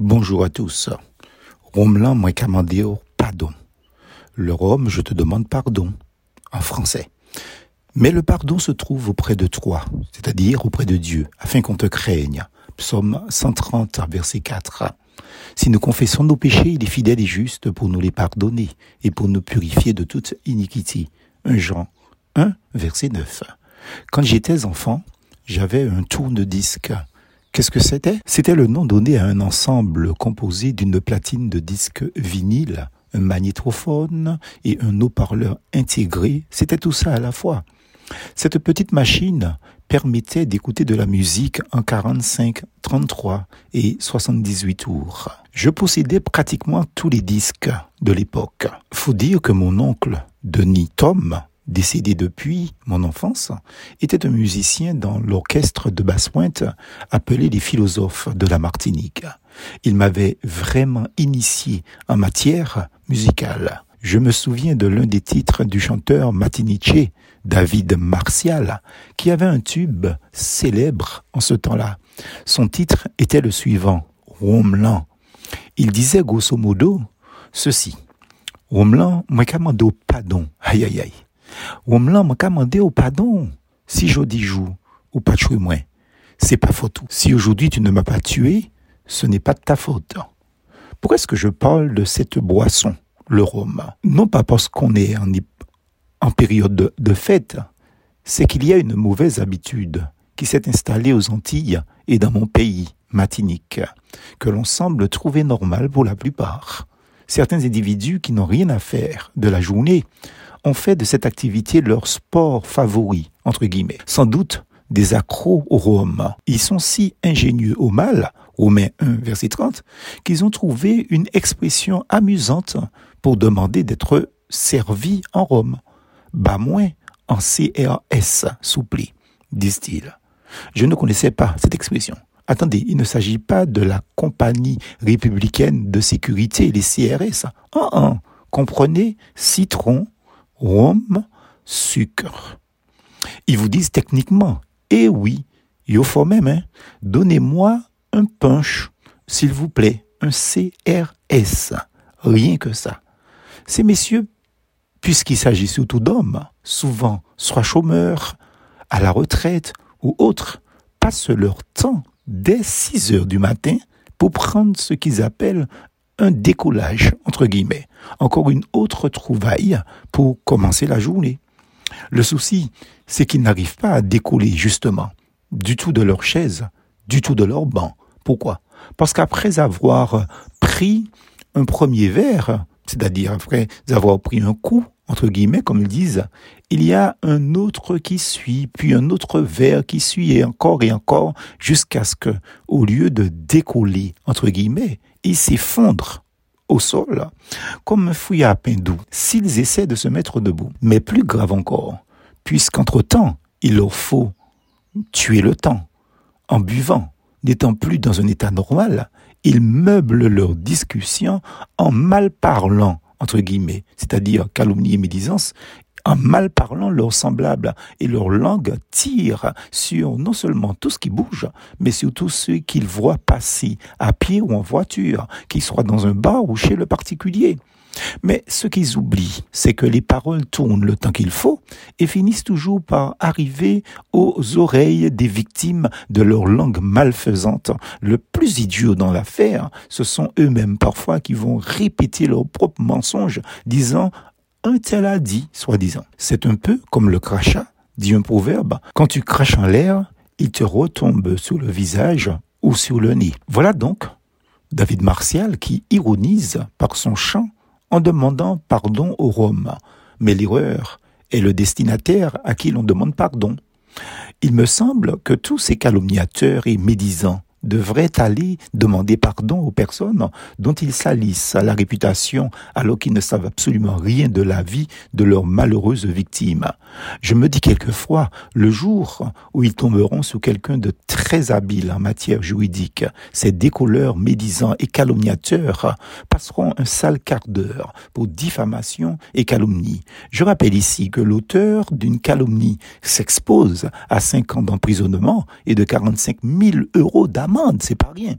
Bonjour à tous. Romelin moi commandé pardon. Le Rome, je te demande pardon. En français. Mais le pardon se trouve auprès de toi, c'est-à-dire auprès de Dieu, afin qu'on te craigne. Psaume 130, verset 4. Si nous confessons nos péchés, il est fidèle et juste pour nous les pardonner et pour nous purifier de toute iniquité. 1 Jean 1, verset 9. Quand j'étais enfant, j'avais un tourne-disque. Qu'est-ce que c'était? C'était le nom donné à un ensemble composé d'une platine de disque vinyle, un magnétophone et un haut-parleur intégré. C'était tout ça à la fois. Cette petite machine permettait d'écouter de la musique en 45, 33 et 78 tours. Je possédais pratiquement tous les disques de l'époque. Faut dire que mon oncle, Denis Tom, décédé depuis mon enfance, était un musicien dans l'orchestre de basse-pointe appelé les philosophes de la Martinique. Il m'avait vraiment initié en matière musicale. Je me souviens de l'un des titres du chanteur Matiniche, David Martial, qui avait un tube célèbre en ce temps-là. Son titre était le suivant, Romelan. Il disait grosso modo ceci. Romelan, moi au pardon. Aïe aïe aïe. Romelan, moi au pardon. Si je dis joue, ou pas tuer moi. C'est pas faute. Si aujourd'hui tu ne m'as pas tué, ce n'est pas de ta faute. Pourquoi est-ce que je parle de cette boisson, le rhum? Non pas parce qu'on est en, période de, de fête, c'est qu'il y a une mauvaise habitude qui s'est installée aux Antilles et dans mon pays, Matinique, que l'on semble trouver normal pour la plupart. Certains individus qui n'ont rien à faire de la journée ont fait de cette activité leur sport favori, entre guillemets. Sans doute des accros au rhum. Ils sont si ingénieux au mal, Romains 1, verset 30, qu'ils ont trouvé une expression amusante pour demander d'être servis en Rome. Bas moins en CRS, soupli, disent-ils. Je ne connaissais pas cette expression. Attendez, il ne s'agit pas de la compagnie républicaine de sécurité, les CRS. Ah, ah. Comprenez citron, rhum, sucre. Ils vous disent techniquement, eh oui, il faut même, hein, donnez-moi un punch, s'il vous plaît, un CRS. Rien que ça. Ces messieurs, puisqu'il s'agit surtout d'hommes, souvent soit chômeurs, à la retraite ou autres, passent leur temps dès 6 heures du matin pour prendre ce qu'ils appellent un décollage, entre guillemets, encore une autre trouvaille pour commencer la journée. Le souci, c'est qu'ils n'arrivent pas à décoller justement du tout de leur chaise, du tout de leur banc. Pourquoi? Parce qu'après avoir pris un premier verre, c'est-à-dire après avoir pris un coup, entre guillemets, comme ils disent, il y a un autre qui suit, puis un autre verre qui suit, et encore et encore, jusqu'à ce que, au lieu de décoller, entre guillemets, ils s'effondrent au sol, comme un fouillis à pain doux, s'ils essaient de se mettre debout. Mais plus grave encore, puisqu'entre-temps, il leur faut tuer le temps en buvant, n'étant plus dans un état normal, ils meublent leur discussion en mal parlant, entre guillemets, c'est-à-dire calomnie et médisance, en mal parlant leurs semblables et leur langue tire sur non seulement tout ce qui bouge, mais surtout ceux qu'ils voient passer à pied ou en voiture, qu'ils soient dans un bar ou chez le particulier. Mais ce qu'ils oublient, c'est que les paroles tournent le temps qu'il faut et finissent toujours par arriver aux oreilles des victimes de leur langue malfaisante. Le plus idiot dans l'affaire, ce sont eux-mêmes parfois qui vont répéter leurs propres mensonges, disant un tel a dit, soi-disant. C'est un peu comme le crachat, dit un proverbe. Quand tu craches en l'air, il te retombe sur le visage ou sur le nez. Voilà donc David Martial qui ironise par son chant en demandant pardon au Rome. Mais l'erreur est le destinataire à qui l'on demande pardon. Il me semble que tous ces calomniateurs et médisants devraient aller demander pardon aux personnes dont ils salissent la réputation alors qu'ils ne savent absolument rien de la vie de leurs malheureuses victimes. Je me dis quelquefois, le jour où ils tomberont sous quelqu'un de très habile en matière juridique, ces décolleurs médisants et calomniateurs passeront un sale quart d'heure pour diffamation et calomnie. Je rappelle ici que l'auteur d'une calomnie s'expose à cinq ans d'emprisonnement et de 45 000 euros d'amende c'est pas rien.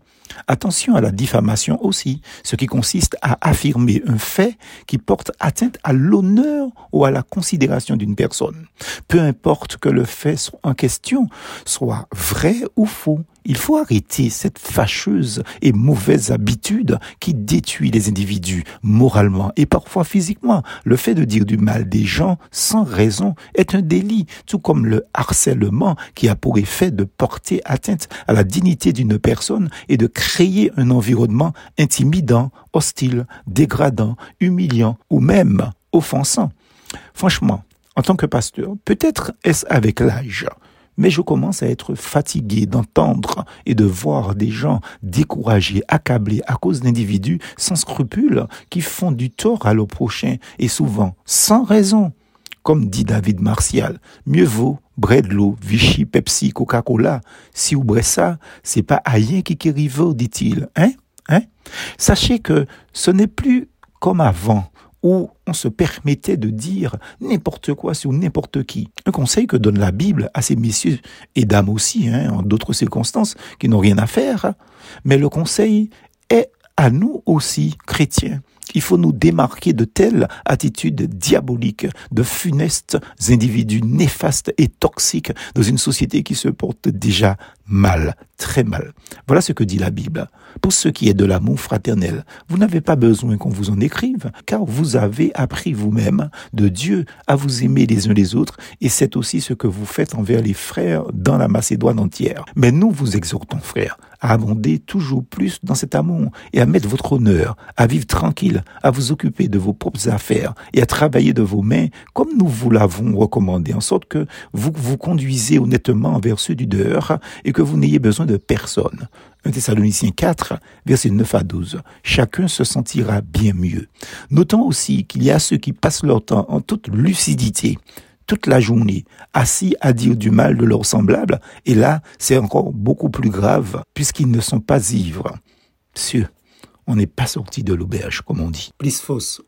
Attention à la diffamation aussi, ce qui consiste à affirmer un fait qui porte atteinte à l'honneur ou à la considération d'une personne. Peu importe que le fait en question soit vrai ou faux, il faut arrêter cette fâcheuse et mauvaise habitude qui détruit les individus moralement et parfois physiquement. Le fait de dire du mal des gens sans raison est un délit, tout comme le harcèlement qui a pour effet de porter atteinte à la dignité d'une personne et de créer un environnement intimidant, hostile, dégradant, humiliant ou même offensant. Franchement, en tant que pasteur, peut-être est-ce avec l'âge, mais je commence à être fatigué d'entendre et de voir des gens découragés, accablés à cause d'individus sans scrupules qui font du tort à leur prochain et souvent sans raison. Comme dit David Martial, mieux vaut l'eau, Vichy, Pepsi, Coca-Cola. Si vous ça, c'est pas rien qui arrive, dit-il. Hein? Hein? Sachez que ce n'est plus comme avant où on se permettait de dire n'importe quoi sur n'importe qui. Un conseil que donne la Bible à ces messieurs et dames aussi, hein, en d'autres circonstances qui n'ont rien à faire. Mais le conseil est à nous aussi, chrétiens. Il faut nous démarquer de telles attitudes diaboliques, de funestes individus néfastes et toxiques dans une société qui se porte déjà mal, très mal. Voilà ce que dit la Bible. Pour ce qui est de l'amour fraternel, vous n'avez pas besoin qu'on vous en écrive, car vous avez appris vous-même de Dieu à vous aimer les uns les autres, et c'est aussi ce que vous faites envers les frères dans la Macédoine entière. Mais nous vous exhortons, frères, à abonder toujours plus dans cet amour et à mettre votre honneur, à vivre tranquille, à vous occuper de vos propres affaires et à travailler de vos mains comme nous vous l'avons recommandé, en sorte que vous vous conduisez honnêtement envers ceux du dehors et que vous n'ayez besoin de personne. 1 Thessaloniciens 4, versets 9 à 12. Chacun se sentira bien mieux. Notons aussi qu'il y a ceux qui passent leur temps en toute lucidité, toute la journée, assis à dire du mal de leurs semblables, et là, c'est encore beaucoup plus grave, puisqu'ils ne sont pas ivres. Monsieur, on n'est pas sorti de l'auberge, comme on dit. Plus fausse.